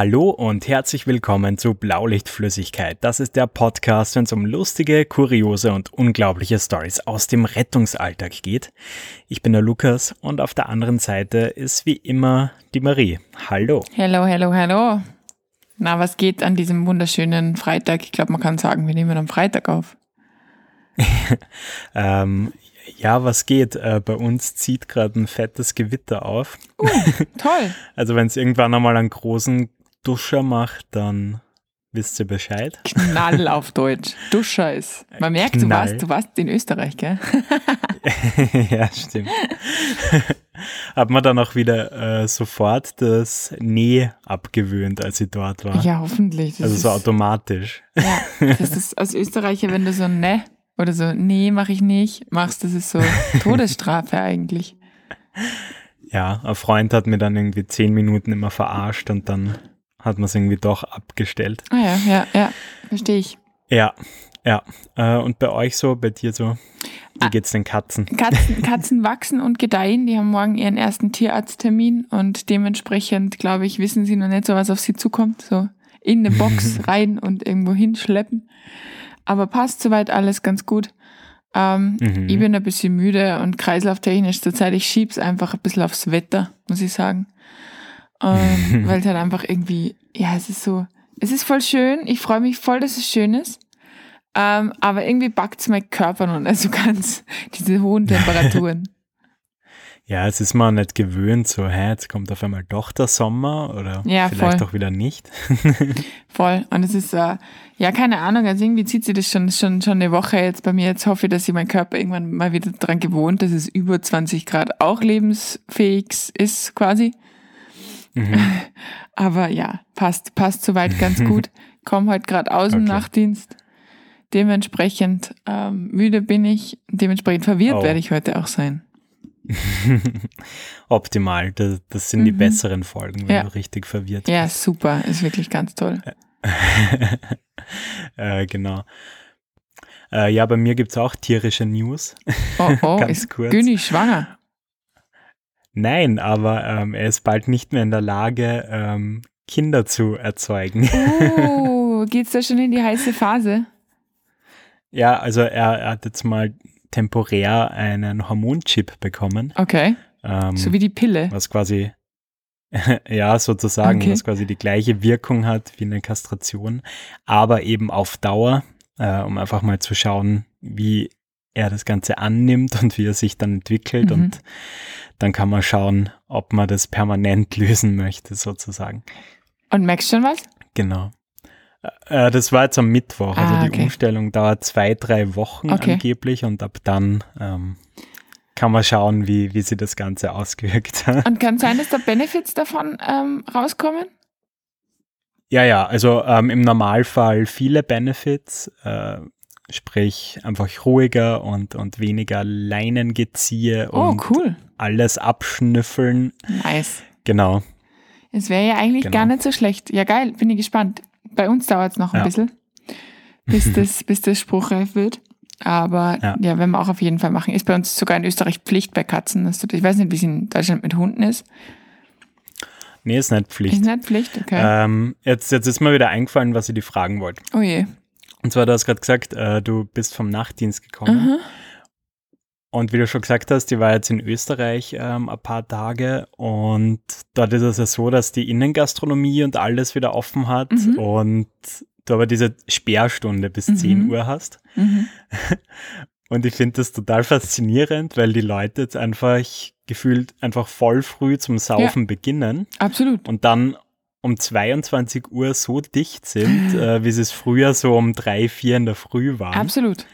Hallo und herzlich willkommen zu Blaulichtflüssigkeit. Das ist der Podcast, wenn es um lustige, kuriose und unglaubliche Stories aus dem Rettungsalltag geht. Ich bin der Lukas und auf der anderen Seite ist wie immer die Marie. Hallo. Hallo, hallo, hallo. Na, was geht an diesem wunderschönen Freitag? Ich glaube, man kann sagen, wir nehmen am Freitag auf. ähm, ja, was geht? Äh, bei uns zieht gerade ein fettes Gewitter auf. Uh, toll. also wenn es irgendwann einmal einen großen Duscher macht, dann wisst ihr Bescheid. Knall auf Deutsch. Duscher ist. Man merkt, du warst, du warst in Österreich, gell? ja, stimmt. Hat man dann auch wieder äh, sofort das Nee abgewöhnt, als ich dort war. Ja, hoffentlich. also so automatisch. Ja, das ist als Österreicher, wenn du so Ne oder so Nee, mach ich nicht, machst, das ist so Todesstrafe eigentlich. Ja, ein Freund hat mir dann irgendwie zehn Minuten immer verarscht und dann hat man es irgendwie doch abgestellt. Ah ja, ja, ja, verstehe ich. Ja, ja. Äh, und bei euch so, bei dir so, wie ah, geht's den Katzen? Katzen? Katzen wachsen und gedeihen. Die haben morgen ihren ersten Tierarzttermin und dementsprechend, glaube ich, wissen sie noch nicht so, was auf sie zukommt. So in eine Box rein und irgendwo hinschleppen. Aber passt soweit alles ganz gut. Ähm, mhm. Ich bin ein bisschen müde und kreislauftechnisch zurzeit, ich schieb's einfach ein bisschen aufs Wetter, muss ich sagen. Ähm, weil es halt einfach irgendwie, ja, es ist so, es ist voll schön. Ich freue mich voll, dass es schön ist. Ähm, aber irgendwie backt es mein Körper noch nicht so ganz, diese hohen Temperaturen. Ja, es ist mal nicht gewöhnt, so, hä, jetzt kommt auf einmal doch der Sommer oder ja, vielleicht voll. auch wieder nicht. voll. Und es ist, äh, ja, keine Ahnung, also irgendwie zieht sich das schon, schon, schon eine Woche jetzt bei mir. Jetzt hoffe ich, dass sich mein Körper irgendwann mal wieder daran gewohnt, dass es über 20 Grad auch lebensfähig ist, quasi. Mhm. Aber ja, passt, passt soweit ganz gut. Komm heute gerade aus dem okay. Nachtdienst. Dementsprechend ähm, müde bin ich, dementsprechend verwirrt oh. werde ich heute auch sein. Optimal, das, das sind mhm. die besseren Folgen, wenn ja. du richtig verwirrt bist. Ja, super, ist wirklich ganz toll. äh, genau. Äh, ja, bei mir gibt es auch tierische News. Oh, oh, ganz ist kurz. Günni schwanger? Nein, aber ähm, er ist bald nicht mehr in der Lage, ähm, Kinder zu erzeugen. Oh, geht's da schon in die heiße Phase? Ja, also er, er hat jetzt mal temporär einen Hormonchip bekommen. Okay. Ähm, so wie die Pille. Was quasi, ja, sozusagen, okay. was quasi die gleiche Wirkung hat wie eine Kastration, aber eben auf Dauer, äh, um einfach mal zu schauen, wie er das Ganze annimmt und wie er sich dann entwickelt. Mhm. Und dann kann man schauen, ob man das permanent lösen möchte, sozusagen. Und merkst du schon was? Genau. Äh, das war jetzt am Mittwoch. Also ah, also die okay. Umstellung dauert zwei, drei Wochen okay. angeblich und ab dann ähm, kann man schauen, wie, wie sich das Ganze ausgewirkt hat. Und kann sein, dass da Benefits davon ähm, rauskommen? Ja, ja, also ähm, im Normalfall viele Benefits. Äh, Sprich, einfach ruhiger und, und weniger Leinengeziehe oh, und cool. alles abschnüffeln. Nice. Genau. Es wäre ja eigentlich genau. gar nicht so schlecht. Ja, geil, bin ich gespannt. Bei uns dauert es noch ein ja. bisschen, bis das, bis das spruchreif wird. Aber ja. ja, werden wir auch auf jeden Fall machen. Ist bei uns sogar in Österreich Pflicht bei Katzen. Ich weiß nicht, wie es in Deutschland mit Hunden ist. Nee, ist nicht Pflicht. Ist nicht Pflicht, okay. Ähm, jetzt, jetzt ist mir wieder eingefallen, was ich dir fragen wollte. Oh je. Und zwar, du hast gerade gesagt, äh, du bist vom Nachtdienst gekommen. Aha. Und wie du schon gesagt hast, die war jetzt in Österreich ähm, ein paar Tage und dort ist es ja so, dass die Innengastronomie und alles wieder offen hat mhm. und du aber diese Sperrstunde bis mhm. 10 Uhr hast. Mhm. Und ich finde das total faszinierend, weil die Leute jetzt einfach gefühlt einfach voll früh zum Saufen ja, beginnen. Absolut. Und dann um 22 Uhr so dicht sind, äh, wie sie es früher so um drei, vier in der Früh waren. Absolut.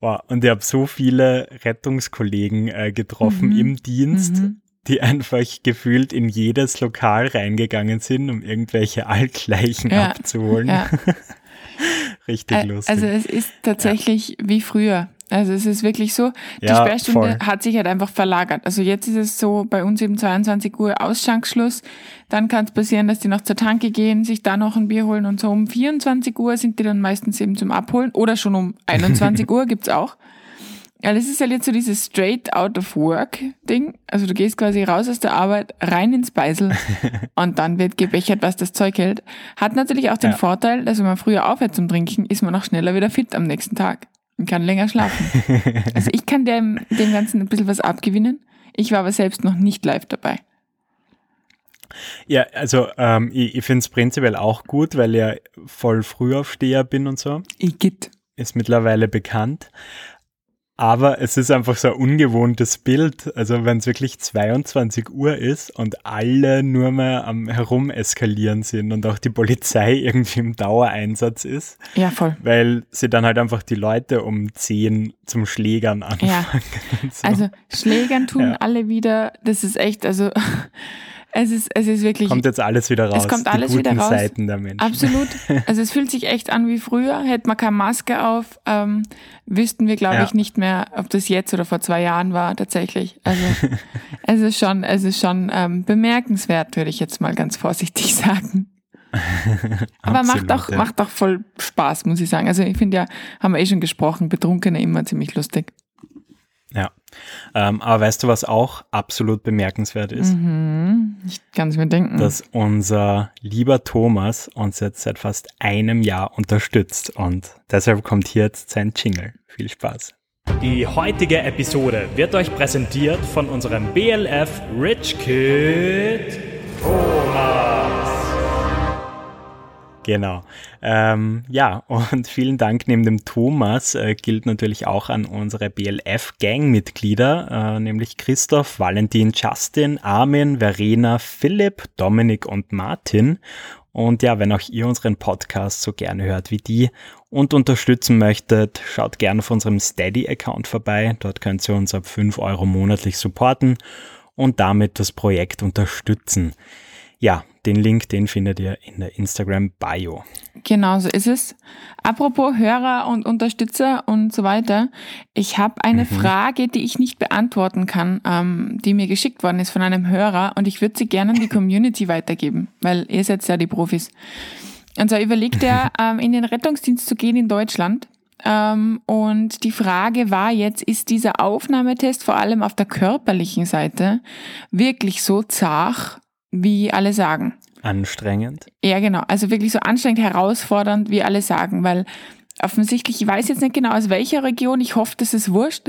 Wow. Und ich habe so viele Rettungskollegen äh, getroffen mhm. im Dienst, mhm. die einfach gefühlt in jedes Lokal reingegangen sind, um irgendwelche Altleichen ja. abzuholen. Ja. Richtig lustig. Also es ist tatsächlich ja. wie früher. Also es ist wirklich so, die ja, Sperrstunde voll. hat sich halt einfach verlagert. Also jetzt ist es so, bei uns eben 22 Uhr Ausschankschluss. Dann kann es passieren, dass die noch zur Tanke gehen, sich da noch ein Bier holen und so um 24 Uhr sind die dann meistens eben zum Abholen oder schon um 21 Uhr gibt's auch. Ja, das ist halt jetzt so dieses straight out of work Ding. Also du gehst quasi raus aus der Arbeit, rein ins Beisel und dann wird gebechert, was das Zeug hält. Hat natürlich auch den ja. Vorteil, dass wenn man früher aufhört zum Trinken, ist man auch schneller wieder fit am nächsten Tag und kann länger schlafen. also ich kann dem, dem Ganzen ein bisschen was abgewinnen. Ich war aber selbst noch nicht live dabei. Ja, also ähm, ich, ich finde es prinzipiell auch gut, weil ich ja voll Frühaufsteher bin und so. Ich geht. Ist mittlerweile bekannt. Aber es ist einfach so ein ungewohntes Bild. Also wenn es wirklich 22 Uhr ist und alle nur mehr am Herumeskalieren sind und auch die Polizei irgendwie im Dauereinsatz ist. Ja, voll. Weil sie dann halt einfach die Leute um 10 zum Schlägern anfangen. Ja. So. Also Schlägern tun ja. alle wieder. Das ist echt, also es ist, es ist wirklich. Kommt jetzt alles wieder raus. Es kommt alles wieder raus. Seiten der Menschen. Absolut. Also es fühlt sich echt an wie früher. Hätte man keine Maske auf, ähm, wüssten wir, glaube ja. ich, nicht mehr, ob das jetzt oder vor zwei Jahren war, tatsächlich. Also es ist schon, es ist schon ähm, bemerkenswert, würde ich jetzt mal ganz vorsichtig sagen. Aber Absolut, macht auch, ja. macht auch voll Spaß, muss ich sagen. Also ich finde ja, haben wir eh schon gesprochen, Betrunkene immer ziemlich lustig. Ja. Ähm, aber weißt du, was auch absolut bemerkenswert ist? Mhm. Ich kann es mir denken. Dass unser lieber Thomas uns jetzt seit fast einem Jahr unterstützt und deshalb kommt hier jetzt sein Jingle. Viel Spaß. Die heutige Episode wird euch präsentiert von unserem BLF Rich Kid Thomas. Genau. Ähm, ja, und vielen Dank neben dem Thomas äh, gilt natürlich auch an unsere BLF-Gang-Mitglieder, äh, nämlich Christoph, Valentin, Justin, Armin, Verena, Philipp, Dominik und Martin. Und ja, wenn auch ihr unseren Podcast so gerne hört wie die und unterstützen möchtet, schaut gerne auf unserem Steady-Account vorbei. Dort könnt ihr uns ab 5 Euro monatlich supporten und damit das Projekt unterstützen. Ja, den Link, den findet ihr in der Instagram-Bio. Genau so ist es. Apropos Hörer und Unterstützer und so weiter. Ich habe eine mhm. Frage, die ich nicht beantworten kann, ähm, die mir geschickt worden ist von einem Hörer und ich würde sie gerne an die Community weitergeben, weil ihr seid ja die Profis. Und zwar überlegt er, ähm, in den Rettungsdienst zu gehen in Deutschland. Ähm, und die Frage war jetzt, ist dieser Aufnahmetest vor allem auf der körperlichen Seite wirklich so zart, wie alle sagen. Anstrengend? Ja, genau. Also wirklich so anstrengend, herausfordernd, wie alle sagen, weil offensichtlich, ich weiß jetzt nicht genau aus welcher Region, ich hoffe, das ist wurscht.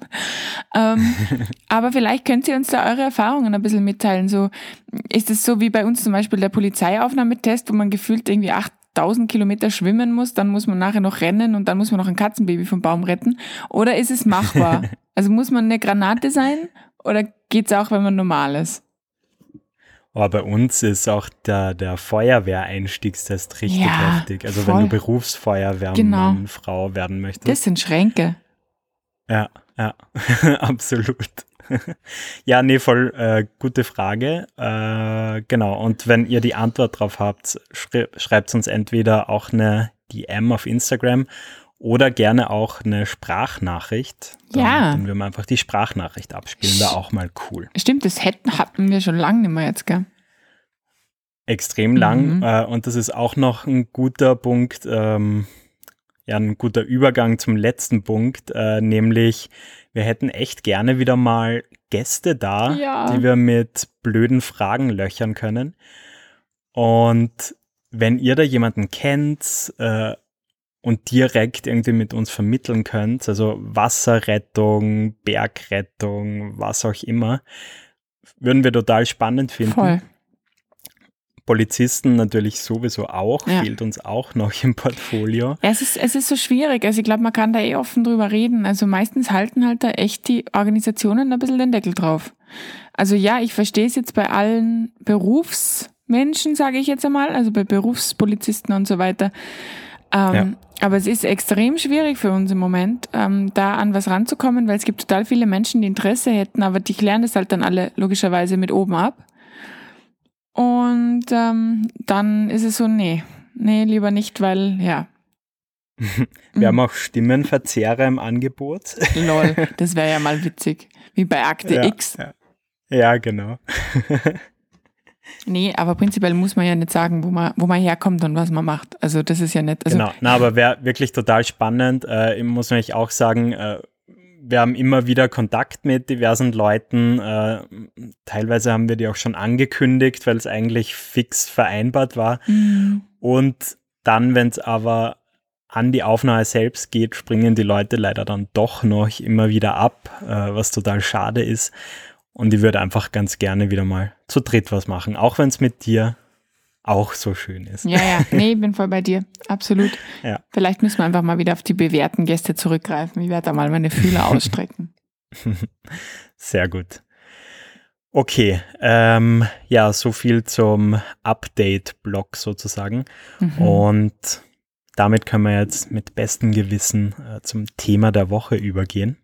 ähm, aber vielleicht könnt ihr uns da eure Erfahrungen ein bisschen mitteilen. So, ist es so wie bei uns zum Beispiel der Polizeiaufnahmetest, wo man gefühlt irgendwie 8000 Kilometer schwimmen muss, dann muss man nachher noch rennen und dann muss man noch ein Katzenbaby vom Baum retten? Oder ist es machbar? also muss man eine Granate sein oder geht's auch, wenn man normal ist? Aber bei uns ist auch der, der Feuerwehreinstiegstest richtig ja, heftig. Also voll. wenn du Berufsfeuerwehrmann, genau. Frau werden möchtest. Das sind Schränke. Ja, ja, absolut. ja, nee, voll äh, gute Frage. Äh, genau, und wenn ihr die Antwort drauf habt, schrei schreibt uns entweder auch eine DM auf Instagram oder gerne auch eine Sprachnachricht. Dann, ja. Dann wir mal einfach die Sprachnachricht abspielen, wäre auch mal cool. Stimmt, das hätten, hatten wir schon lange nicht mehr jetzt, gell? Extrem lang. Mhm. Äh, und das ist auch noch ein guter Punkt, ähm, ja, ein guter Übergang zum letzten Punkt, äh, nämlich wir hätten echt gerne wieder mal Gäste da, ja. die wir mit blöden Fragen löchern können. Und wenn ihr da jemanden kennt, äh, und direkt irgendwie mit uns vermitteln könnt, also Wasserrettung, Bergrettung, was auch immer, würden wir total spannend finden. Voll. Polizisten natürlich sowieso auch, ja. fehlt uns auch noch im Portfolio. Ja, es ist, es ist so schwierig. Also ich glaube, man kann da eh offen drüber reden. Also meistens halten halt da echt die Organisationen ein bisschen den Deckel drauf. Also ja, ich verstehe es jetzt bei allen Berufsmenschen, sage ich jetzt einmal, also bei Berufspolizisten und so weiter. Ähm, ja. Aber es ist extrem schwierig für uns im Moment, ähm, da an was ranzukommen, weil es gibt total viele Menschen, die Interesse hätten, aber die klären das halt dann alle logischerweise mit oben ab. Und ähm, dann ist es so, nee, nee, lieber nicht, weil, ja. Wir haben auch Stimmenverzehrer im Angebot. Lol, das wäre ja mal witzig. Wie bei Akte ja, X. Ja. ja, genau. Nee, aber prinzipiell muss man ja nicht sagen, wo man, wo man herkommt und was man macht. Also das ist ja nicht. Also genau, na, aber wäre wirklich total spannend. Äh, muss man auch sagen, äh, wir haben immer wieder Kontakt mit diversen Leuten. Äh, teilweise haben wir die auch schon angekündigt, weil es eigentlich fix vereinbart war. Mhm. Und dann, wenn es aber an die Aufnahme selbst geht, springen die Leute leider dann doch noch immer wieder ab, äh, was total schade ist. Und ich würde einfach ganz gerne wieder mal zu dritt was machen, auch wenn es mit dir auch so schön ist. Ja, ja, nee, ich bin voll bei dir. Absolut. Ja. Vielleicht müssen wir einfach mal wieder auf die bewährten Gäste zurückgreifen. Ich werde da mal meine Fühler ausstrecken. Sehr gut. Okay, ähm, ja, so viel zum Update-Blog sozusagen. Mhm. Und damit können wir jetzt mit bestem Gewissen äh, zum Thema der Woche übergehen.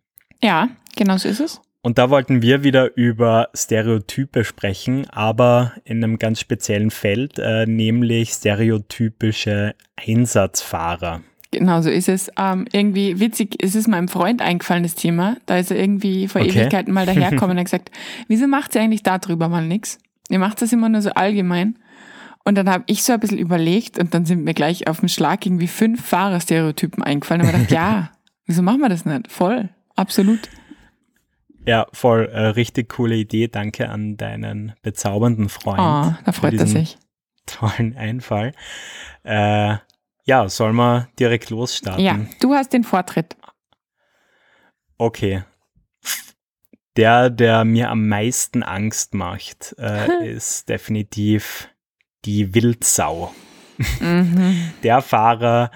Ja, genau so ist es. Und da wollten wir wieder über Stereotype sprechen, aber in einem ganz speziellen Feld, äh, nämlich stereotypische Einsatzfahrer. Genau so ist es. Ähm, irgendwie witzig, es ist meinem Freund eingefallen, das Thema. Da ist er irgendwie vor okay. Ewigkeiten mal daherkommen und hat gesagt, wieso macht sie eigentlich darüber mal nichts? Ihr macht das immer nur so allgemein. Und dann habe ich so ein bisschen überlegt und dann sind mir gleich auf den Schlag irgendwie fünf Fahrerstereotypen eingefallen. Und ich gedacht, ja, wieso machen wir das nicht? Voll, absolut. Ja, voll, äh, richtig coole Idee. Danke an deinen bezaubernden Freund. Oh, da freut er sich. Tollen Einfall. Äh, ja, soll man direkt losstarten? Ja, du hast den Vortritt. Okay. Der, der mir am meisten Angst macht, äh, ist definitiv die Wildsau. Mhm. Der Fahrer,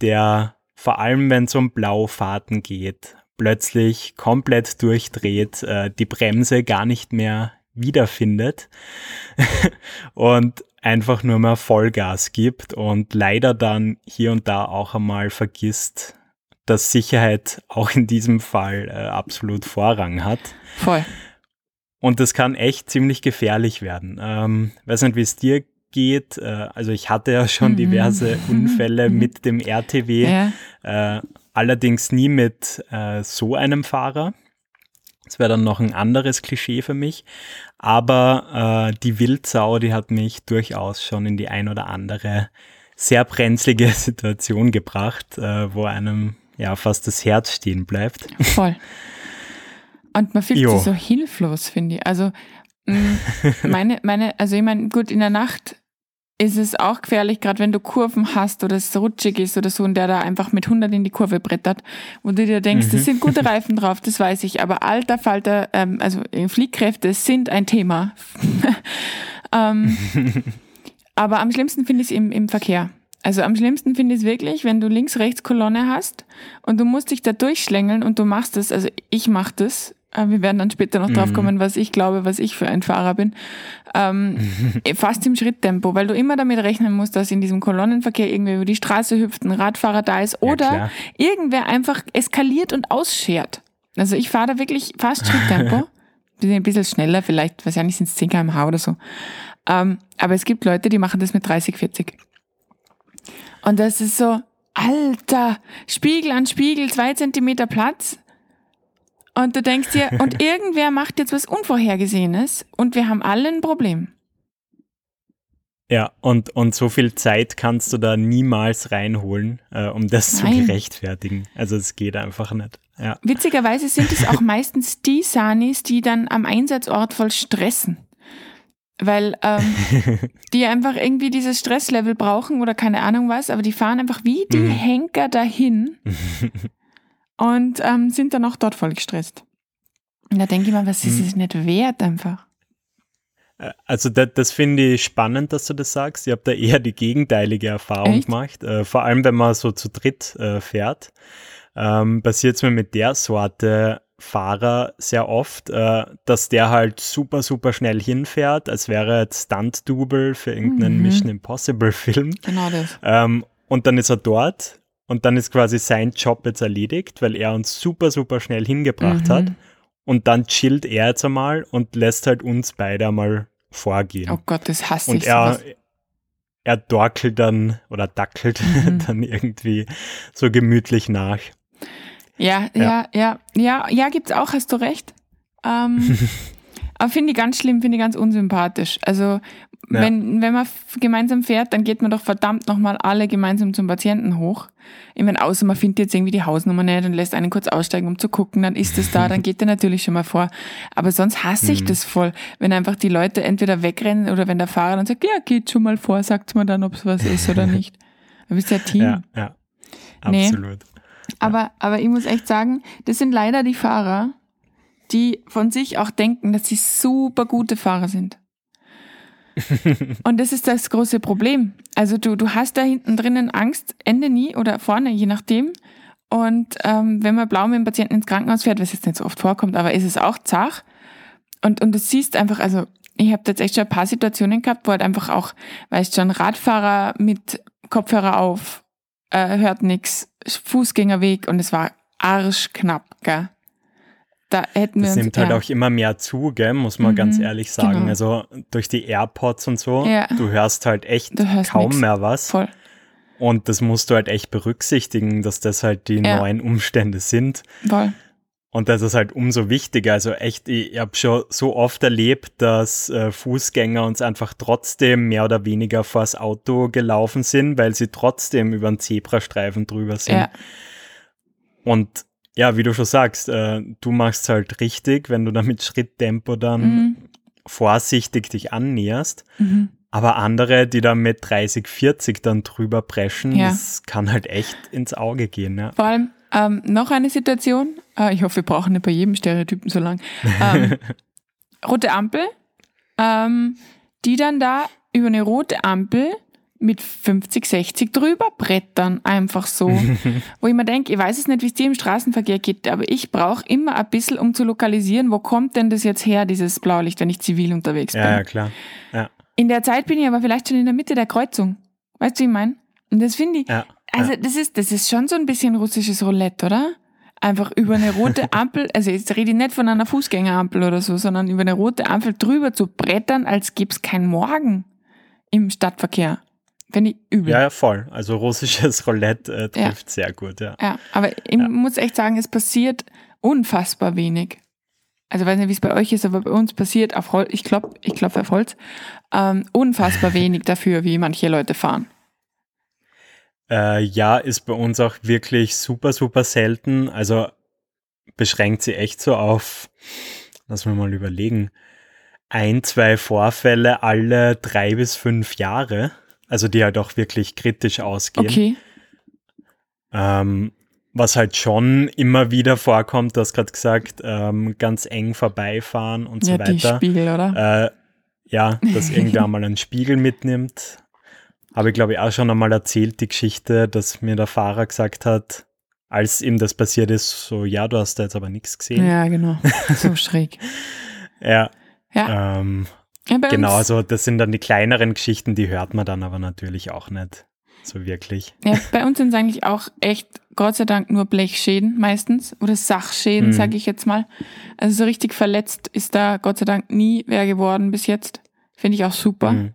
der vor allem, wenn es um Blaufahrten geht, plötzlich komplett durchdreht, äh, die Bremse gar nicht mehr wiederfindet und einfach nur mehr Vollgas gibt und leider dann hier und da auch einmal vergisst, dass Sicherheit auch in diesem Fall äh, absolut Vorrang hat. Voll. Und das kann echt ziemlich gefährlich werden. Ähm, weiß nicht, wie es dir geht. Äh, also ich hatte ja schon mhm. diverse Unfälle mhm. mit dem RTW. Ja. Äh, allerdings nie mit äh, so einem Fahrer. Das wäre dann noch ein anderes Klischee für mich. Aber äh, die Wildsau, die hat mich durchaus schon in die ein oder andere sehr brenzlige Situation gebracht, äh, wo einem ja fast das Herz stehen bleibt. Voll. Und man fühlt jo. sich so hilflos, finde ich. Also mm, meine, meine, also ich meine, gut, in der Nacht ist es auch gefährlich, gerade wenn du Kurven hast oder es rutschig ist oder so und der da einfach mit 100 in die Kurve brettert, wo du dir denkst, mhm. das sind gute Reifen drauf, das weiß ich, aber alter Falter, ähm, also Fliehkräfte sind ein Thema. ähm, aber am schlimmsten finde ich es im, im Verkehr. Also am schlimmsten finde ich es wirklich, wenn du links-rechts-Kolonne hast und du musst dich da durchschlängeln und du machst es, also ich mache das äh, wir werden dann später noch drauf mhm. kommen, was ich glaube, was ich für ein Fahrer bin, ähm, fast im Schritttempo, weil du immer damit rechnen musst, dass in diesem Kolonnenverkehr irgendwer über die Straße hüpft, ein Radfahrer da ist oder ja, irgendwer einfach eskaliert und ausschert. Also ich fahre da wirklich fast Schritttempo. Bin ein bisschen schneller, vielleicht, weiß ja nicht, sind es 10 km/h oder so. Ähm, aber es gibt Leute, die machen das mit 30, 40. Und das ist so, Alter, Spiegel an Spiegel, zwei Zentimeter Platz. Und du denkst dir, und irgendwer macht jetzt was Unvorhergesehenes und wir haben alle ein Problem. Ja, und, und so viel Zeit kannst du da niemals reinholen, äh, um das Nein. zu gerechtfertigen. Also es geht einfach nicht. Ja. Witzigerweise sind es auch meistens die Sanis, die dann am Einsatzort voll stressen. Weil ähm, die einfach irgendwie dieses Stresslevel brauchen oder keine Ahnung was, aber die fahren einfach wie die mhm. Henker dahin und ähm, sind dann auch dort voll gestresst. Und da denke ich mir, was ist hm. es nicht wert einfach? Also das, das finde ich spannend, dass du das sagst. Ich habe da eher die gegenteilige Erfahrung Echt? gemacht. Äh, vor allem, wenn man so zu dritt äh, fährt. Ähm, passiert es mir mit der Sorte Fahrer sehr oft, äh, dass der halt super, super schnell hinfährt, als wäre jetzt Stunt-Double für irgendeinen mhm. Mission Impossible-Film. Genau das. Ähm, und dann ist er dort und dann ist quasi sein Job jetzt erledigt, weil er uns super, super schnell hingebracht mhm. hat. Und dann chillt er jetzt einmal und lässt halt uns beide einmal vorgehen. Oh Gott, das hasse und ich. Und er, er dorkelt dann oder dackelt mhm. dann irgendwie so gemütlich nach. Ja, ja, ja, ja, ja, gibt's auch, hast du recht. Ähm, aber finde ich ganz schlimm, finde ich ganz unsympathisch. Also Ja. wenn, wenn man gemeinsam fährt, dann geht man doch verdammt nochmal alle gemeinsam zum Patienten hoch. Ich meine, außer man findet jetzt irgendwie die Hausnummer nicht und lässt einen kurz aussteigen, um zu gucken, dann ist es da, dann geht der natürlich schon mal vor. Aber sonst hasse Mhm. ich das voll, wenn einfach die Leute entweder wegrennen oder wenn der Fahrer dann sagt, ja, geht schon mal vor, sagt mir dann, ob es was ist oder nicht. Du bist ja Team. Ja, ja. Nee. Absolut. Aber, aber ich muss echt sagen, das sind leider die Fahrer, die von sich auch denken, dass sie super gute Fahrer sind. Und das ist das große Problem. Also du, du hast da hinten drinnen Angst, Ende nie oder vorne, je nachdem. Und ähm, wenn man blau mit dem Patienten ins Krankenhaus fährt, was jetzt nicht so oft vorkommt, aber ist es auch zach. Und, und du siehst einfach, also ich habe jetzt echt schon ein paar Situationen gehabt, wo halt einfach auch, weißt schon, Radfahrer mit Kopfhörer auf, äh, hört nix, Fußgängerweg und es war arschknapp, gell? Da hätten wir Das uns, nimmt halt ja. auch immer mehr zu, gell, muss man Mhm, ganz ehrlich sagen. genau. Also durch die AirPods und so, Ja. du hörst halt echt hörst kaum nix. mehr was. voll. Und das musst du halt echt berücksichtigen, dass das halt die Ja. neuen Umstände sind. Voll. Und das ist halt umso wichtiger. Also echt, ich habe schon so oft erlebt, dass äh, Fußgänger uns einfach trotzdem mehr oder weniger vors Auto gelaufen sind, weil sie trotzdem über den Zebrastreifen drüber sind. Ja. Und ja, wie du schon sagst, äh, du machst halt richtig, wenn du da mit Schritttempo dann Mhm. vorsichtig dich annäherst. Mhm. Aber andere, die da mit 30, 40 dann drüber preschen, Ja. das kann halt echt ins Auge gehen. Ja. Vor allem ähm, noch eine Situation, äh, ich hoffe, wir brauchen nicht bei jedem Stereotypen so lang. Ähm, rote Ampel, ähm, die dann da über eine rote Ampel mit 50, 60 drüber brettern, einfach so. wo ich mir denke, ich weiß es nicht, wie es dir im Straßenverkehr geht, aber ich brauche immer ein bisschen, um zu lokalisieren, wo kommt denn das jetzt her, dieses Blaulicht, wenn ich zivil unterwegs bin. ja, ja, klar. Ja, In der Zeit bin ich aber vielleicht schon in der Mitte der Kreuzung. Weißt du, wie ich meine? Und das finde ich, ja. also das ist, das ist schon so ein bisschen russisches Roulette, oder? Einfach über eine rote Ampel, also jetzt rede ich nicht von einer Fußgängerampel oder so, sondern über eine rote Ampel drüber zu brettern, als gäbe es kein Morgen im Stadtverkehr. Finde ich übel. Ja, ja, voll. Also russisches Roulette äh, Ja. trifft sehr gut, ja. Ja, aber ich muss echt sagen, es passiert unfassbar wenig. Also ich weiß nicht, wie es bei euch ist, aber bei uns passiert auf Holz, ich klopfe ich klopf auf Holz, ähm, unfassbar wenig dafür, wie manche Leute fahren. Äh, ja, ist bei uns auch wirklich super, super selten. Also beschränkt sie echt so auf, lass mir mal überlegen, ein, zwei Vorfälle alle drei bis fünf Jahre. Also die halt auch wirklich kritisch ausgehen. Okay. Ähm, was halt schon immer wieder vorkommt, du hast gerade gesagt, ähm, ganz eng vorbeifahren und Ja, so die weiter. Spiegel, oder? Äh, ja, dass irgendwer mal einen Spiegel mitnimmt. Habe ich, glaube ich, auch schon einmal erzählt, die Geschichte, dass mir der Fahrer gesagt hat, als ihm das passiert ist, so, ja, du hast da jetzt aber nichts gesehen. Ja, genau. So schräg. Ja, Ja, ähm, ja bei genau, also das sind dann die kleineren Geschichten, die hört man dann aber natürlich auch nicht so wirklich. ja, bei uns sind es eigentlich auch echt, Gott sei Dank, nur Blechschäden meistens oder Sachschäden, Mhm. sage ich jetzt mal. Also so richtig verletzt ist da Gott sei Dank nie wer geworden bis jetzt. Finde ich auch super. Mhm.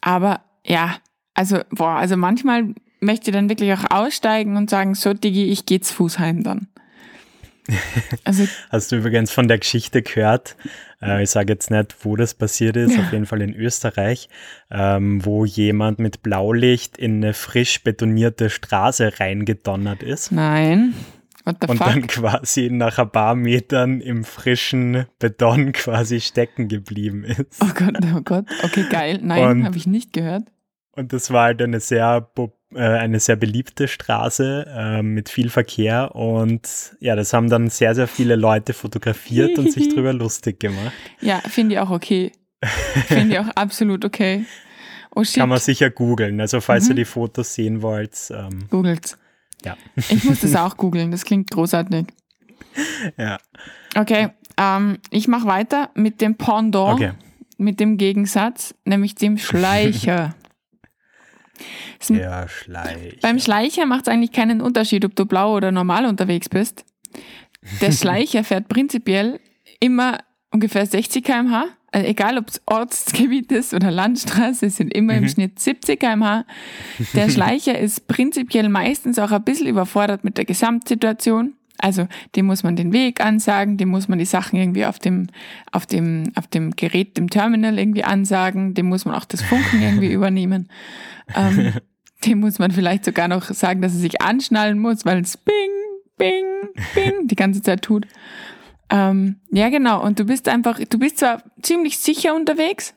Aber ja, also, boah, also manchmal möchte ich dann wirklich auch aussteigen und sagen, so Digi, ich geh zu Fuß heim dann. Also, Hast du übrigens von der Geschichte gehört? Äh, ich sage jetzt nicht, wo das passiert ist, auf jeden Fall in Österreich, ähm, wo jemand mit Blaulicht in eine frisch betonierte Straße reingedonnert ist nein. What the und fuck? dann quasi nach ein paar Metern im frischen Beton quasi stecken geblieben ist. oh Gott, oh Gott. Okay, geil. Nein, habe ich nicht gehört. Und das war halt eine sehr, po- äh, eine sehr beliebte Straße äh, mit viel Verkehr und ja, das haben dann sehr, sehr viele Leute fotografiert und sich drüber lustig gemacht. Ja, finde ich auch okay. Finde ich auch absolut okay. Oh Kann man sicher googeln. Also falls Mhm. ihr die Fotos sehen wollt, ähm, googelt's. ja. Ich muss das auch googeln, das klingt großartig. ja. Okay, ähm, ich mache weiter mit dem Pendant, Okay. mit dem Gegensatz, nämlich dem Schleicher. Der Schleich. Beim Schleicher macht es eigentlich keinen Unterschied, ob du blau oder normal unterwegs bist. Der Schleicher fährt prinzipiell immer ungefähr 60 km/h. Also egal, ob es Ortsgebiet ist oder Landstraße, es sind immer im Schnitt 70 km/h. Der Schleicher ist prinzipiell meistens auch ein bisschen überfordert mit der Gesamtsituation. Also dem muss man den Weg ansagen, dem muss man die Sachen irgendwie auf dem, auf dem, auf dem Gerät, dem Terminal irgendwie ansagen, dem muss man auch das Funken irgendwie übernehmen. Ähm, dem muss man vielleicht sogar noch sagen, dass er sich anschnallen muss, weil es bing, bing, bing die ganze Zeit tut. Ähm, ja, genau. Und du bist einfach, du bist zwar ziemlich sicher unterwegs,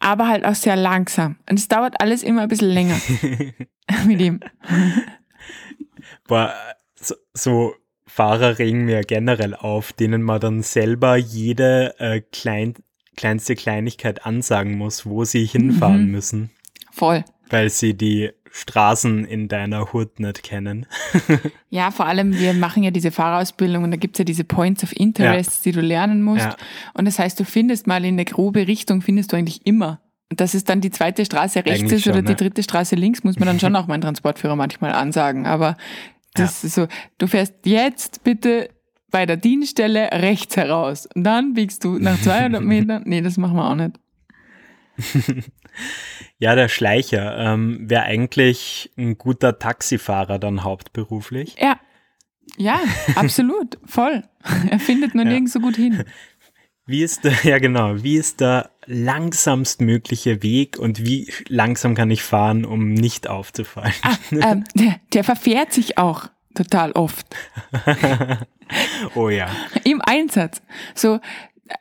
aber halt auch sehr langsam. Und es dauert alles immer ein bisschen länger mit ihm. Boah, so, so Fahrer regen mir generell auf, denen man dann selber jede äh, klein, kleinste Kleinigkeit ansagen muss, wo sie hinfahren Mhm. müssen, Voll. weil sie die Straßen in deiner Hut nicht kennen. Ja, vor allem, wir machen ja diese Fahrerausbildung und da gibt's ja diese Points of Interest, die du lernen musst. Ja. Und das heißt, du findest mal in eine grobe Richtung, findest du eigentlich immer. Und dass es dann die zweite Straße rechts Eigentlich ist oder schon, die ne? dritte Straße links, muss man dann schon auch meinen Transportführer manchmal ansagen. Aber das ist so, du fährst jetzt bitte bei der Dienststelle rechts heraus. Und dann biegst du nach 200 Metern. Nee, das machen wir auch nicht. Ja, der Schleicher ähm, wäre eigentlich ein guter Taxifahrer dann hauptberuflich. Ja. Ja, absolut. Voll. Er findet nur Ja. nirgends so gut hin. Wie ist der, ja genau, wie ist der langsamst mögliche Weg und wie langsam kann ich fahren, um nicht aufzufallen? Ah, ähm, der, der verfährt sich auch total oft Oh ja. im Einsatz. So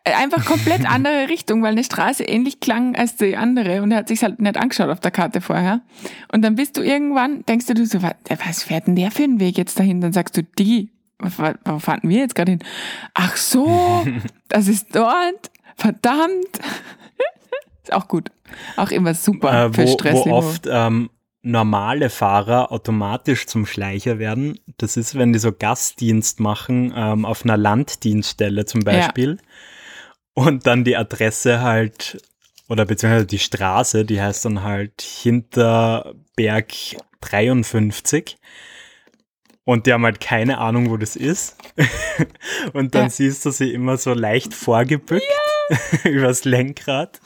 äh, einfach komplett andere Richtung, weil eine Straße ähnlich klang als die andere und er hat sich halt nicht angeschaut auf der Karte vorher. Und dann bist du irgendwann, denkst du, du so, was, was fährt denn der für einen Weg jetzt dahin? Dann sagst du, die, wo fahren wir jetzt gerade hin? Ach so, das ist dort. Verdammt. ist auch gut. Auch immer super Äh, für Stress. wo oft ähm, normale Fahrer automatisch zum Schleicher werden. Das ist, wenn die so Gastdienst machen, ähm, auf einer Landdienststelle zum Beispiel. Und dann die Adresse halt, oder beziehungsweise die Straße, die heißt dann halt Hinterberg 53. Und die haben halt keine Ahnung, wo das ist. Und dann Ja. siehst du sie immer so leicht vorgebückt übers Lenkrad.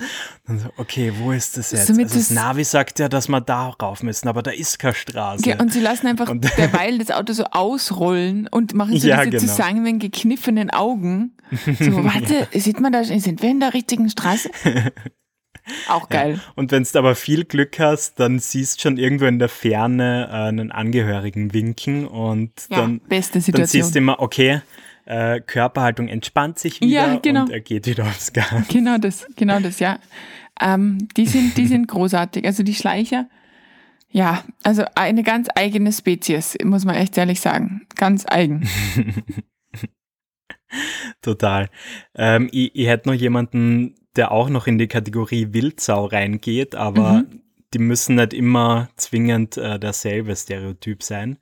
Dann so, okay, wo ist das jetzt? Somit also das das- Navi sagt ja, dass wir da rauf müssen, aber da ist keine Straße. Ja, und sie lassen einfach Und- derweil das Auto so ausrollen und machen so Ja, diese genau. zusammen gekniffenen Augen. So, warte, sieht man da, sind wir in der richtigen Straße? Auch geil. Und wenn du aber viel Glück hast, dann siehst schon irgendwo in der Ferne äh, einen Angehörigen winken und Ja, dann, dann siehst du immer, okay, äh, Körperhaltung entspannt sich wieder Ja, genau. und er geht wieder aufs Gas. Genau das, genau das, ja. Ähm, die, sind, die sind großartig. Also die Schleicher, ja, also eine ganz eigene Spezies, muss man echt ehrlich sagen. Ganz eigen. Total. Ähm, ich, ich hätte noch jemanden, der auch noch in die Kategorie Wildsau reingeht, aber Mhm. die müssen nicht immer zwingend äh, derselbe Stereotyp sein.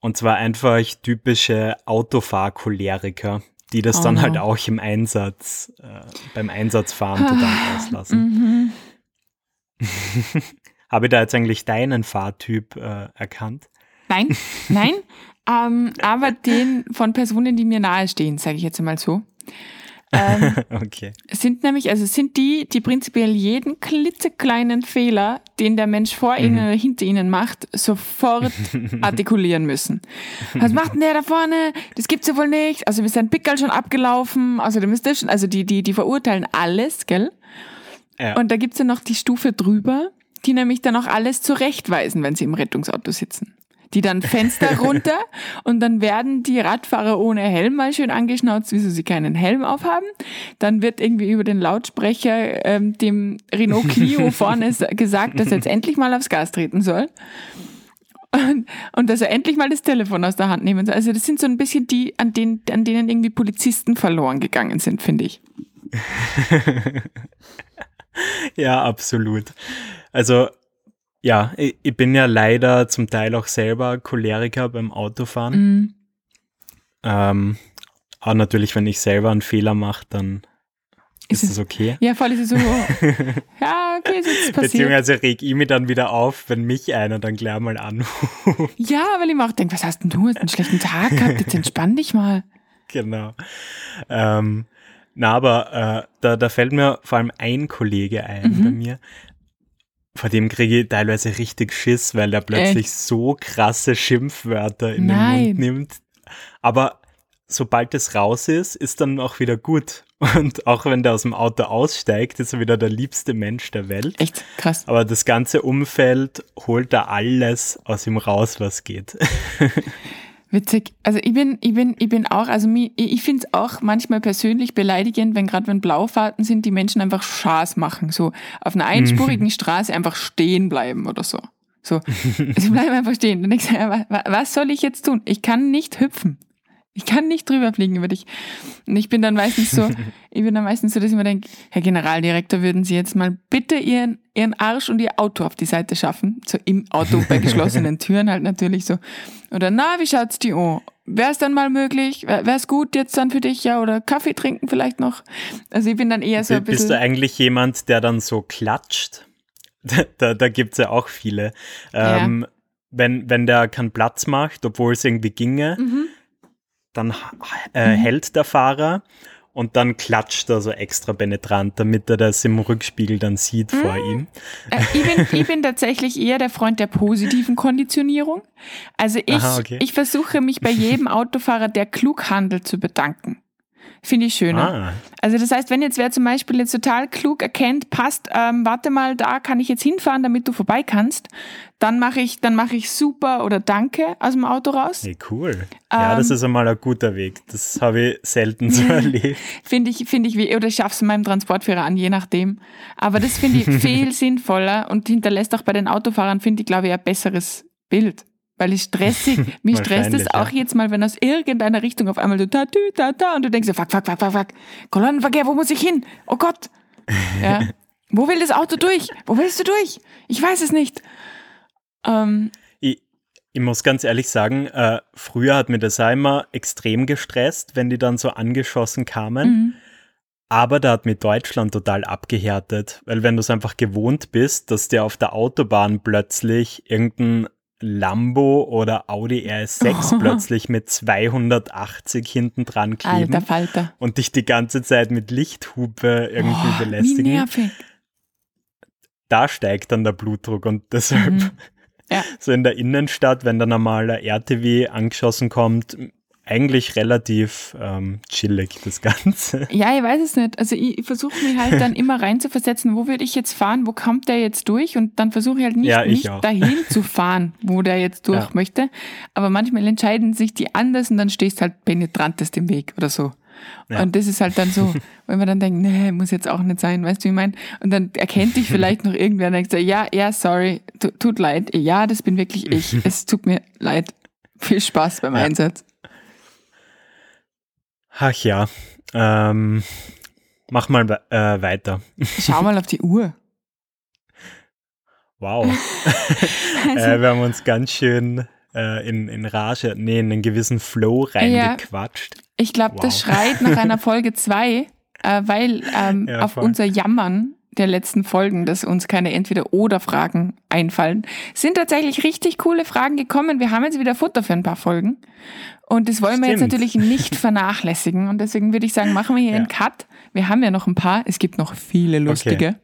Und zwar einfach typische Autofahrcholeriker, die das Oh dann halt auch im Einsatz, äh, beim Einsatzfahren total auslassen. Mhm. Habe ich da jetzt eigentlich deinen Fahrtyp äh, erkannt? Nein, nein, ähm, aber den von Personen, die mir nahestehen, sage ich jetzt mal so. Ähm, Okay. sind nämlich, also sind die, die prinzipiell jeden klitzekleinen Fehler, den der Mensch vor ihnen oder hinter ihnen macht, sofort artikulieren müssen. Was macht denn der da vorne? Das gibt's ja wohl nicht. Also ist sein Pickel schon abgelaufen, außerdem ist das schon, also die, die, die verurteilen alles, gell? Ja. Und da gibt's ja noch die Stufe drüber, die nämlich dann auch alles zurechtweisen, wenn sie im Rettungsauto sitzen. Die dann Fenster runter und dann werden die Radfahrer ohne Helm mal schön angeschnauzt, wieso sie keinen Helm aufhaben. Dann wird irgendwie über den Lautsprecher ähm, dem Renault Clio vorne gesagt, dass er jetzt endlich mal aufs Gas treten soll. Und, und dass er endlich mal das Telefon aus der Hand nehmen soll. Also das sind so ein bisschen die, an denen, an denen irgendwie Polizisten verloren gegangen sind, finde ich. Ja, absolut. Also, ja, ich, ich bin ja leider zum Teil auch selber Choleriker beim Autofahren. Mhm. Ähm, aber natürlich, wenn ich selber einen Fehler mache, dann Ist ist es- es okay. Ja, voll ist es so, ja, okay, ist jetzt passiert. Beziehungsweise reg ich mich dann wieder auf, wenn mich einer dann gleich mal anruft. Ja, weil ich mir auch denke, was hast denn du? Hast einen schlechten Tag gehabt? Jetzt entspann dich mal. genau. Ähm, na, aber äh, da, da fällt mir vor allem ein Kollege ein Mhm. bei mir. Vor dem kriege ich teilweise richtig Schiss, weil er plötzlich so krasse Schimpfwörter in den Nein. Mund nimmt. Aber sobald es raus ist, ist dann auch wieder gut. Und auch wenn der aus dem Auto aussteigt, ist er wieder der liebste Mensch der Welt. Echt krass. Aber das ganze Umfeld holt da alles aus ihm raus, was geht. Witzig. Also ich bin, ich bin, ich bin auch, also ich finde es auch manchmal persönlich beleidigend, wenn gerade wenn Blaufahrten sind, die Menschen einfach Schaß machen. So auf einer einspurigen mhm. Straße einfach stehen bleiben oder so. So, sie bleiben einfach stehen. Und ich sage, was soll ich jetzt tun? Ich kann nicht hüpfen. Ich kann nicht drüber fliegen über dich. Und ich bin dann meistens so, ich bin dann meistens so, dass ich mir denke, Herr Generaldirektor, würden Sie jetzt mal bitte Ihren, Ihren Arsch und Ihr Auto auf die Seite schaffen? So im Auto bei geschlossenen Türen halt natürlich so. Oder na, wie schaut's die an? Wäre es dann mal möglich? Wäre es gut jetzt dann für dich, ja? Oder Kaffee trinken vielleicht noch? Also ich bin dann eher so ein bisschen... Bist du eigentlich jemand, der dann so klatscht? da da gibt es ja auch viele. Ähm, ja. wenn, wenn der keinen Platz macht, obwohl es irgendwie ginge, mhm dann äh, mhm. hält der Fahrer und dann klatscht er so extra penetrant, damit er das im Rückspiegel dann sieht mhm. vor ihm. Äh, ich, bin, ich bin tatsächlich eher der Freund der positiven Konditionierung. Also ich, Aha, okay. ich versuche mich bei jedem Autofahrer, der klug handelt, zu bedanken. Finde ich schöner. Ah. Also das heißt, wenn jetzt wer zum Beispiel jetzt total klug erkennt, passt, ähm, warte mal, da kann ich jetzt hinfahren, damit du vorbei kannst, dann mache ich, dann mache ich super oder danke aus dem Auto raus. Hey, cool. Ja, ähm, das ist einmal ein guter Weg. Das habe ich selten so erlebt. finde ich, finde ich, wie, oder ich schaffe es meinem Transportführer an, je nachdem. Aber das finde ich viel sinnvoller und hinterlässt auch bei den Autofahrern, finde ich, glaube ich, ein besseres Bild weil es stressig. Mich stresst es auch ja. jetzt mal, wenn aus irgendeiner Richtung auf einmal so ta tü, ta ta und du denkst, fuck, fuck, fuck, fuck, fuck, Kolonnenverkehr, wo muss ich hin? Oh Gott. Ja. wo will das Auto durch? Wo willst du durch? Ich weiß es nicht. Ähm, ich, ich muss ganz ehrlich sagen, äh, früher hat mir das immer extrem gestresst, wenn die dann so angeschossen kamen. Mhm. Aber da hat mir Deutschland total abgehärtet, weil wenn du es einfach gewohnt bist, dass dir auf der Autobahn plötzlich irgendein Lambo oder Audi RS6 oh. plötzlich mit 280 hinten dran kleben Alter Falter. und dich die ganze Zeit mit Lichthupe irgendwie oh, belästigen. Wie nervig. Da steigt dann der Blutdruck und deshalb mhm. ja. so in der Innenstadt, wenn der normale RTW angeschossen kommt, eigentlich relativ ähm, chillig, das Ganze. Ja, ich weiß es nicht. Also ich, ich versuche mich halt dann immer reinzuversetzen, wo würde ich jetzt fahren, wo kommt der jetzt durch? Und dann versuche ich halt nicht, ja, ich nicht dahin zu fahren, wo der jetzt durch ja. möchte. Aber manchmal entscheiden sich die anders und dann stehst halt penetrantest im Weg oder so. Ja. Und das ist halt dann so, wenn man dann denkt, nee, muss jetzt auch nicht sein, weißt du, wie ich meine? Und dann erkennt dich vielleicht noch irgendwer und denkt, ja, ja, sorry, tut leid, ja, das bin wirklich ich, es tut mir leid. Viel Spaß beim Einsatz. Ach ja. Ähm, mach mal äh, weiter. Schau mal auf die Uhr. Wow. also, äh, wir haben uns ganz schön äh, in, in Rage, nee, in einen gewissen Flow reingequatscht. Ja, ich glaube, wow. das schreit nach einer Folge 2, äh, weil ähm, ja, auf unser Jammern der letzten Folgen, dass uns keine Entweder-Oder-Fragen einfallen, sind tatsächlich richtig coole Fragen gekommen. Wir haben jetzt wieder Futter für ein paar Folgen. Und das wollen Stimmt. wir jetzt natürlich nicht vernachlässigen. Und deswegen würde ich sagen, machen wir hier ja. einen Cut. Wir haben ja noch ein paar. Es gibt noch viele lustige. Okay.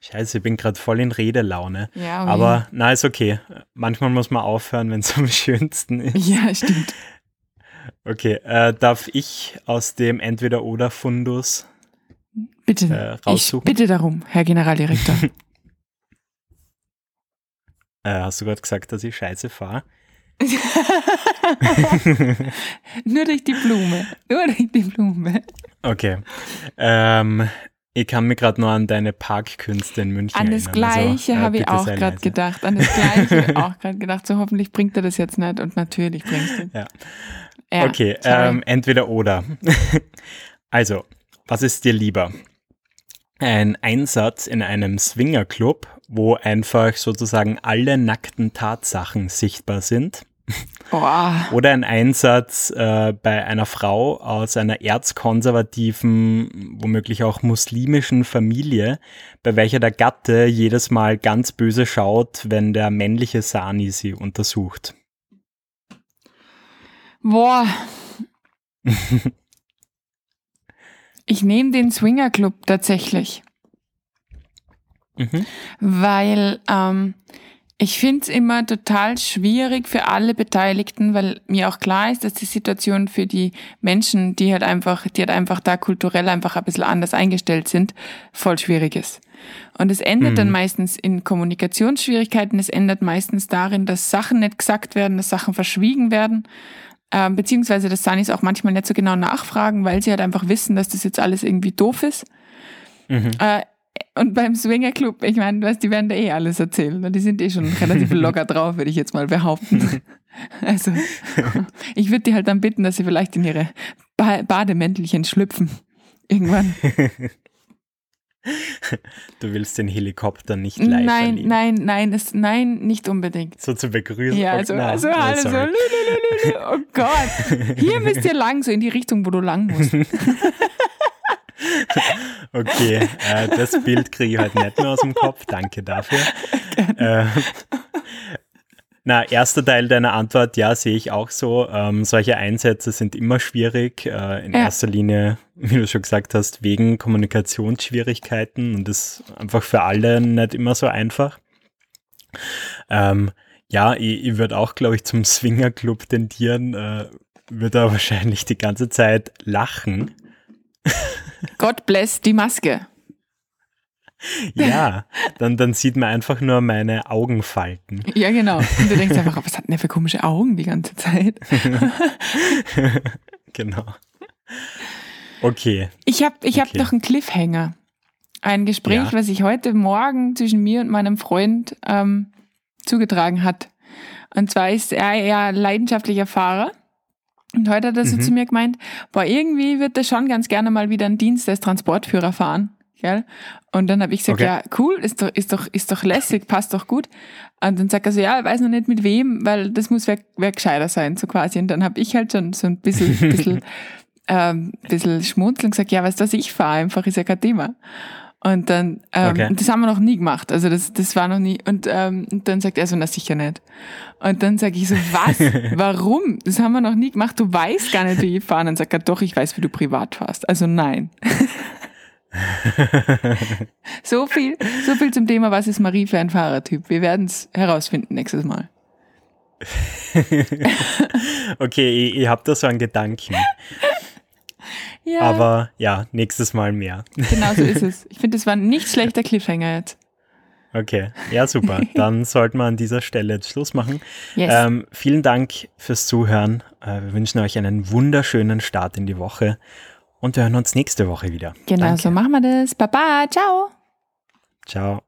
Scheiße, ich bin gerade voll in Redelaune. Ja, okay. Aber na, ist okay. Manchmal muss man aufhören, wenn es am schönsten ist. Ja, stimmt. Okay, äh, darf ich aus dem Entweder-Oder-Fundus Bitte, äh, raussuchen? Bitte darum, Herr Generaldirektor. äh, hast du gerade gesagt, dass ich scheiße fahre? Nur durch die Blume. Nur durch die Blume. Okay. Ähm, ich kann mich gerade nur an deine Parkkünste in München An das erinnern. Also, Gleiche also, habe ich auch gerade gedacht. An das Gleiche auch gerade gedacht. So hoffentlich bringt er das jetzt nicht. Und natürlich bringt er ja. ja. Okay, ähm, entweder oder. also, was ist dir lieber? Ein Einsatz in einem Swingerclub, wo einfach sozusagen alle nackten Tatsachen sichtbar sind. Boah. Oder ein Einsatz äh, bei einer Frau aus einer erzkonservativen, womöglich auch muslimischen Familie, bei welcher der Gatte jedes Mal ganz böse schaut, wenn der männliche Sani sie untersucht. Boah. Ich nehme den Swinger Club tatsächlich. Mhm. Weil ähm, Ich finde es immer total schwierig für alle Beteiligten, weil mir auch klar ist, dass die Situation für die Menschen, die halt einfach, die halt einfach da kulturell einfach ein bisschen anders eingestellt sind, voll schwierig ist. Und es endet mhm. dann meistens in Kommunikationsschwierigkeiten, es endet meistens darin, dass Sachen nicht gesagt werden, dass Sachen verschwiegen werden, äh, beziehungsweise dass Sunnis auch manchmal nicht so genau nachfragen, weil sie halt einfach wissen, dass das jetzt alles irgendwie doof ist. Mhm. Äh, und beim Swinger Club, ich meine, du weißt, die werden da eh alles erzählen. Die sind eh schon relativ locker drauf, würde ich jetzt mal behaupten. Also, ich würde die halt dann bitten, dass sie vielleicht in ihre ba Bademäntelchen schlüpfen. Irgendwann. Du willst den Helikopter nicht live Nein, erleben. nein, nein, es, nein, nicht unbedingt. So zu begrüßen. Ja, also, na, also, also, so, oh Gott. Hier müsst ihr lang, so in die Richtung, wo du lang musst. okay, äh, das Bild kriege ich halt nicht mehr aus dem Kopf. Danke dafür. Äh, na, erster Teil deiner Antwort, ja, sehe ich auch so. Ähm, solche Einsätze sind immer schwierig. Äh, in ja. erster Linie, wie du schon gesagt hast, wegen Kommunikationsschwierigkeiten und das ist einfach für alle nicht immer so einfach. Ähm, ja, ich, ich würde auch, glaube ich, zum Swingerclub tendieren, äh, würde aber wahrscheinlich die ganze Zeit lachen. God bless die Maske. Ja, dann, dann sieht man einfach nur meine Augenfalten. Ja, genau. Und du denkst einfach, was hat denn der für komische Augen die ganze Zeit? genau. Okay. Ich habe ich okay. hab noch einen Cliffhanger. Ein Gespräch, ja. was sich heute Morgen zwischen mir und meinem Freund ähm, zugetragen hat. Und zwar ist er ja leidenschaftlicher Fahrer und heute hat er so mhm. zu mir gemeint, boah, irgendwie wird er schon ganz gerne mal wieder einen Dienst als Transportführer fahren. Gell? Und dann habe ich gesagt, okay. ja, cool, ist doch, ist doch, ist doch lässig, passt doch gut. Und dann sagt er so, ja, weiß noch nicht mit wem, weil das muss wer, wer gescheiter sein, so quasi. Und dann habe ich halt schon so ein bisschen, bisschen, ähm, bisschen schmunzeln gesagt, ja, weißt du, ich fahre einfach, ist ja kein Thema. Und dann, ähm, okay. das haben wir noch nie gemacht. Also das, das war noch nie. Und, ähm, und dann sagt er so, na sicher nicht. Und dann sage ich so, was? Warum? Das haben wir noch nie gemacht. Du weißt gar nicht, wie ich fahre. Und dann sagt er, doch, ich weiß, wie du privat fährst. Also nein. so viel, so viel zum Thema, was ist Marie für ein Fahrertyp? Wir werden es herausfinden nächstes Mal. okay, ich, ich habe da so einen Gedanken. Ja. Aber ja, nächstes Mal mehr. Genau so ist es. Ich finde, das war ein nicht schlechter Cliffhanger jetzt. Okay, ja, super. Dann sollten wir an dieser Stelle jetzt Schluss machen. Yes. Ähm, vielen Dank fürs Zuhören. Äh, wir wünschen euch einen wunderschönen Start in die Woche und wir hören uns nächste Woche wieder. Genau, Danke. so machen wir das. Baba, ciao. Ciao.